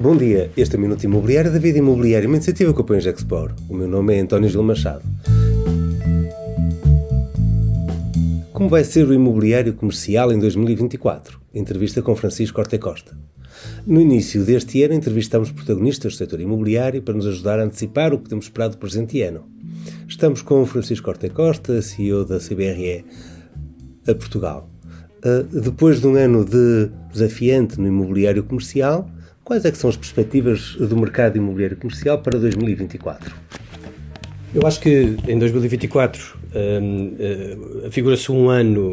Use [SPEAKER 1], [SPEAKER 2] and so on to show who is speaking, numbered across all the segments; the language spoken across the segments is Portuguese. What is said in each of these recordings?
[SPEAKER 1] Bom dia, este é o Minuto Imobiliário da Vida Imobiliária, uma iniciativa que apoia Expor. O meu nome é António Gil Machado. Como vai ser o imobiliário comercial em 2024? Entrevista com Francisco Orte Costa. No início deste ano, entrevistamos protagonistas do setor imobiliário para nos ajudar a antecipar o que podemos esperar do presente ano. Estamos com Francisco Orte Costa, CEO da CBRE a Portugal. Uh, depois de um ano de desafiante no imobiliário comercial, quais é são as perspectivas do mercado imobiliário comercial para 2024?
[SPEAKER 2] Eu acho que em 2024 um, uh, afigura-se um ano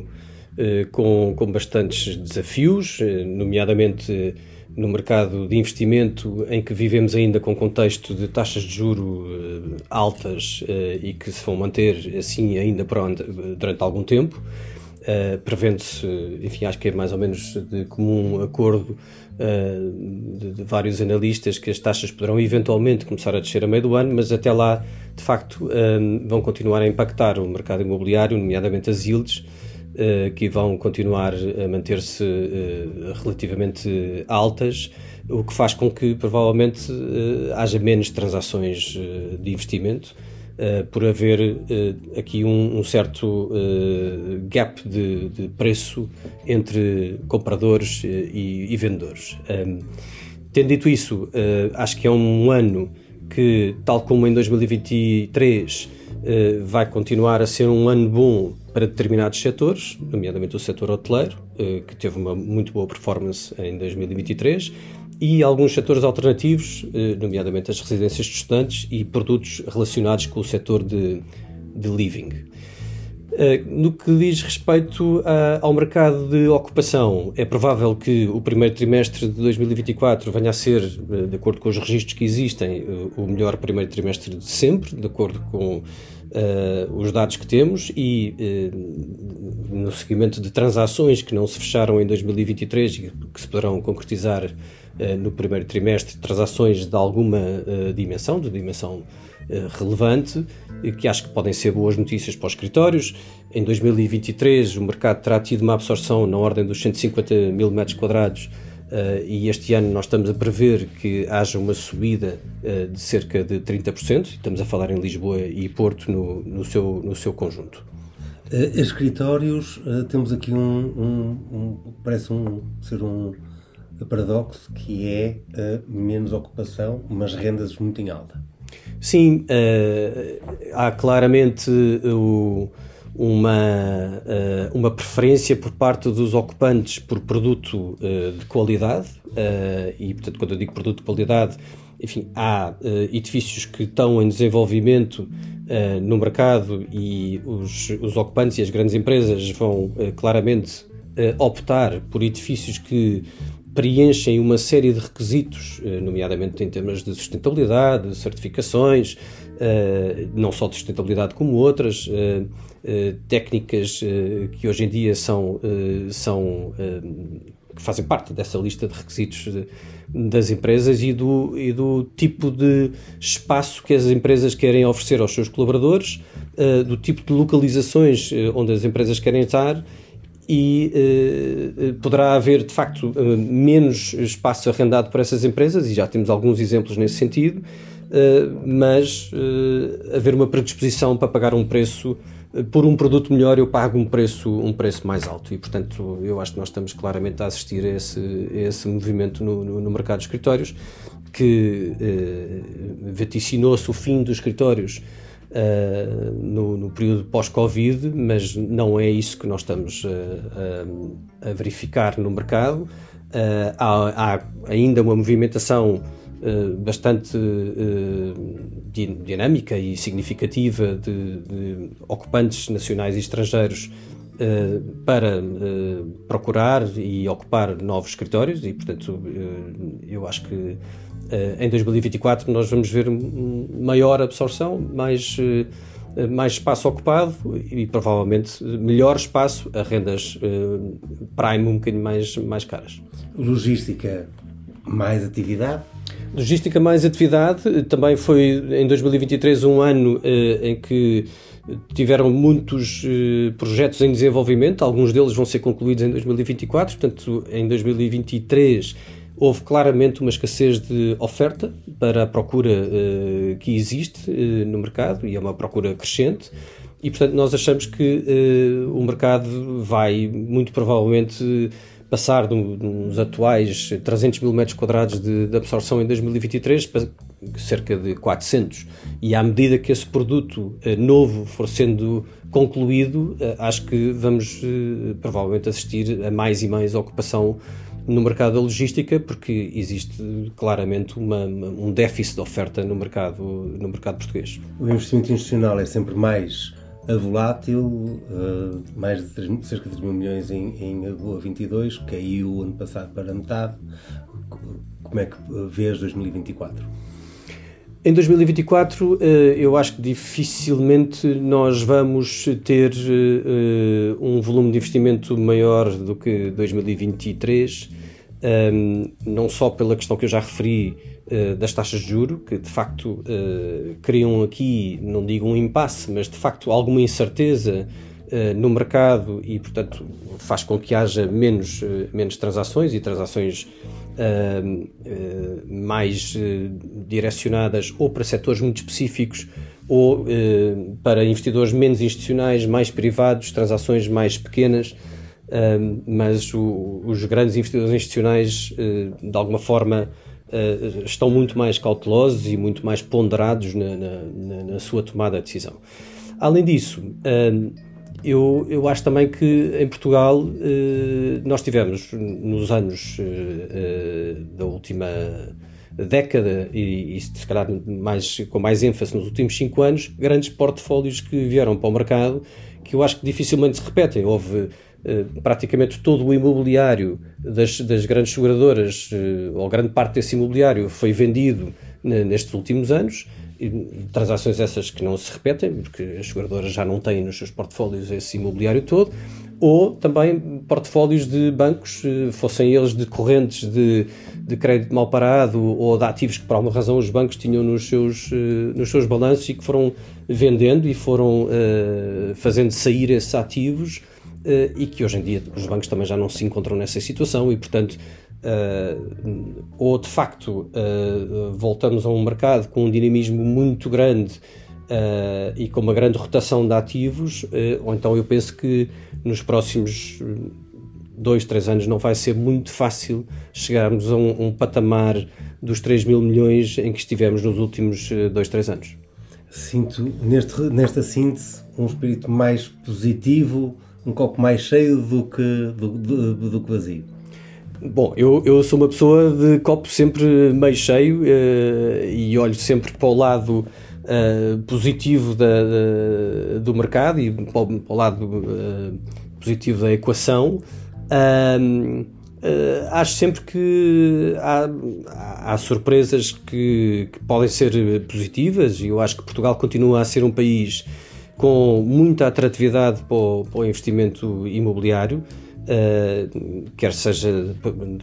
[SPEAKER 2] uh, com, com bastantes desafios, uh, nomeadamente no mercado de investimento em que vivemos ainda com contexto de taxas de juro altas e que se vão manter assim ainda durante algum tempo. Uh, Prevendo-se, enfim, acho que é mais ou menos de comum acordo uh, de, de, vários analistas que as taxas poderão eventualmente começar a descer a meio do ano, mas até lá, de facto, uh, vão continuar a impactar o mercado imobiliário, nomeadamente as yields, que vão continuar a manter-se relativamente altas, o que faz com que provavelmente haja menos transações de investimento Uh, por haver uh, aqui um, um certo uh, gap de, de, preço entre compradores e, e, vendedores. Um, tendo dito isso, acho que é um ano que, tal como em 2023, vai continuar a ser um ano bom para determinados setores, nomeadamente o setor hoteleiro, que teve uma muito boa performance em 2023 e alguns setores alternativos, eh, nomeadamente as residências de estudantes e produtos relacionados com o setor de, de living. Eh, no que diz respeito ao mercado de ocupação, é provável que o primeiro trimestre de 2024 venha a ser, eh, de acordo com os registros que existem, o melhor primeiro trimestre de sempre, de acordo com os dados que temos e no seguimento de transações que não se fecharam em 2023 e que se poderão concretizar uh, no primeiro trimestre, transações de alguma dimensão, de dimensão relevante, que acho que podem ser boas notícias para os escritórios. Em 2023 o mercado terá tido uma absorção na ordem dos 150 mil metros quadrados Uh, e este ano nós estamos a prever que haja uma subida uh, de cerca de 30%, estamos a falar em Lisboa e Porto no, no, seu, no seu conjunto.
[SPEAKER 1] Uh, escritórios, temos aqui um, um, um, parece um, ser um paradoxo que é menos ocupação, mas rendas muito em alta.
[SPEAKER 2] Sim, há claramente o uma, uh, uma preferência por parte dos ocupantes por produto uh, de qualidade, uh, e portanto, quando eu digo produto de qualidade, enfim, há edifícios que estão em desenvolvimento no mercado e os, os ocupantes e as grandes empresas vão claramente optar por edifícios que preenchem uma série de requisitos, nomeadamente em termos de sustentabilidade, de certificações, não só de sustentabilidade como outras, eh, técnicas uh, que hoje em dia são, uh, são que fazem parte dessa lista de requisitos de, das empresas e do, e do tipo de espaço que as empresas querem oferecer aos seus colaboradores, do tipo de localizações onde as empresas querem estar e poderá haver de facto menos espaço arrendado por essas empresas e já temos alguns exemplos nesse sentido, mas haver uma predisposição para pagar um preço por um produto melhor eu pago um preço, um preço mais alto e, portanto, eu acho que nós estamos claramente a assistir a esse, a esse movimento no, no, no, mercado de escritórios que eh, vaticinou-se o fim dos escritórios eh, no, no, período pós-Covid, mas não é isso que nós estamos a, a verificar no mercado. Eh, há, há ainda uma movimentação eh, bastante uh, dinâmica e significativa de, de, ocupantes nacionais e estrangeiros uh, para procurar e ocupar novos escritórios e, portanto, eu acho que em 2024 nós vamos ver maior absorção, mais mais espaço ocupado e provavelmente melhor espaço a rendas prime um bocadinho mais, mais caras.
[SPEAKER 1] Logística, mais atividade?
[SPEAKER 2] Logística mais atividade, também foi em 2023 um ano eh, em que tiveram muitos eh, projetos em desenvolvimento, alguns deles vão ser concluídos em 2024, portanto, em 2023 houve claramente uma escassez de oferta para a procura uh, que existe no mercado e é uma procura crescente. E, portanto, nós achamos que o mercado vai muito provavelmente passar dos atuais 300 mil metros quadrados de, de, absorção em 2023 para cerca de 400. E à medida que esse produto novo for sendo concluído, acho que vamos provavelmente assistir a mais e mais ocupação no mercado da logística, porque existe claramente uma, um déficit de oferta no mercado, no mercado português.
[SPEAKER 1] O investimento institucional é sempre mais volátil, uh, mais de 3, cerca de 3 mil milhões em, em AGOA 22, caiu ano passado para metade. Como é que vês 2024?
[SPEAKER 2] Em 2024, eh, eu acho que dificilmente nós vamos ter eh, um volume de investimento maior do que 2023, ehm, não só pela questão que eu já referi eh, das taxas de juro, que de facto criam aqui, não digo um impasse, mas de facto alguma incerteza no mercado e, portanto, faz com que haja menos, menos transações e transações uh, mais uh, direcionadas ou para setores muito específicos ou para investidores menos institucionais, mais privados, transações mais pequenas, mas o, os grandes investidores institucionais, de alguma forma, estão muito mais cautelosos e muito mais ponderados na, na, na sua tomada de decisão. Além disso, eu, eu acho também que em Portugal eh, nós tivemos nos anos eh, eh, da última década e, e, se calhar mais, com mais ênfase nos últimos cinco anos, grandes portfólios que vieram para o mercado que eu acho que dificilmente se repetem. Houve praticamente todo o imobiliário das, das grandes seguradoras, ou grande parte desse imobiliário, foi vendido nestes últimos anos transações essas que não se repetem, porque as seguradoras já não têm nos seus portfólios esse imobiliário todo, ou também portfólios de bancos, eh, fossem eles de correntes de, de crédito mal parado ou de ativos que por alguma razão os bancos tinham nos seus, eh, nos seus balanços e que foram vendendo e foram uh, fazendo sair esses ativos e que hoje em dia os bancos também já não se encontram nessa situação e, portanto, Uh, ou de facto uh, voltamos a um mercado com um dinamismo muito grande uh, e com uma grande rotação de ativos, ou então eu penso que nos próximos dois, três anos não vai ser muito fácil chegarmos a um, um patamar dos 3 mil milhões em que estivemos nos últimos dois, três anos.
[SPEAKER 1] Sinto neste, nesta síntese um espírito mais positivo, um copo mais cheio do que, do, do, do que vazio.
[SPEAKER 2] Bom, eu, eu sou uma pessoa de copo sempre meio cheio uh, e olho sempre para o lado uh, positivo da, da, do mercado e para o, para o lado uh, positivo da equação. acho sempre que há, há surpresas que, que, podem ser positivas e eu acho que Portugal continua a ser um país com muita atratividade para o, para o investimento imobiliário. Uh, quer seja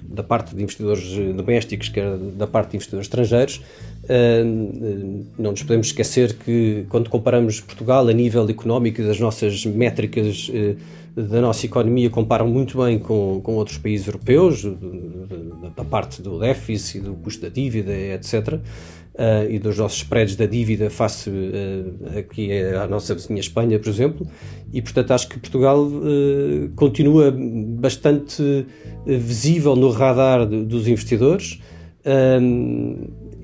[SPEAKER 2] da parte de investidores domésticos, quer da parte de investidores estrangeiros. Uh, não nos podemos esquecer que, quando comparamos Portugal a nível económico das nossas métricas uh, da nossa economia, comparam muito bem com, com outros países europeus, da parte do déficit, do custo da dívida, etc uh, e dos nossos spreads da dívida face uh, aqui à nossa vizinha Espanha, por exemplo, e portanto acho que Portugal uh, continua bastante visível no radar de, dos investidores.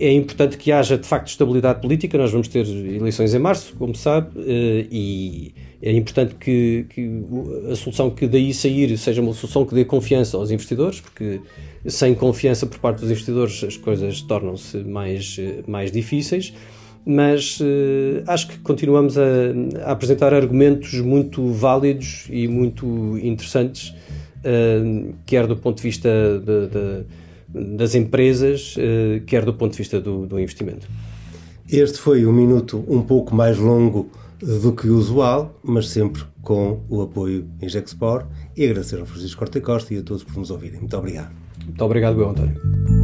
[SPEAKER 2] é importante que haja de facto estabilidade política. Nós vamos ter eleições em março, como sabe, e é importante que, que, a solução que daí sair seja uma solução que dê confiança aos investidores, porque sem confiança por parte dos investidores as coisas tornam-se mais, mais difíceis. Mas uh, acho que continuamos a, a, apresentar argumentos muito válidos e muito interessantes, uh, quer do ponto de vista de, de, das empresas, uh, quer do ponto de vista do, do investimento.
[SPEAKER 1] Este foi um minuto um pouco mais longo do que o usual, mas sempre com o apoio em Gexpor e agradecer ao Francisco Corte Costa e a todos por nos ouvirem. Muito obrigado.
[SPEAKER 2] Muito obrigado, António.